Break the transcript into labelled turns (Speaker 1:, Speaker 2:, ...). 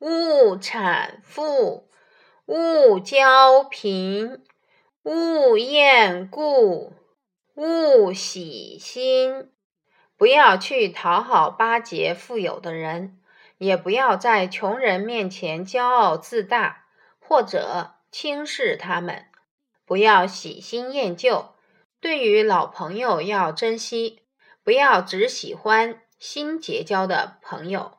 Speaker 1: 勿产富勿骄贫勿厌故勿喜新。不要去讨好巴结富有的人也不要在穷人面前骄傲自大或者轻视他们。不要喜新厌旧对于老朋友要珍惜。不要只喜欢新结交的朋友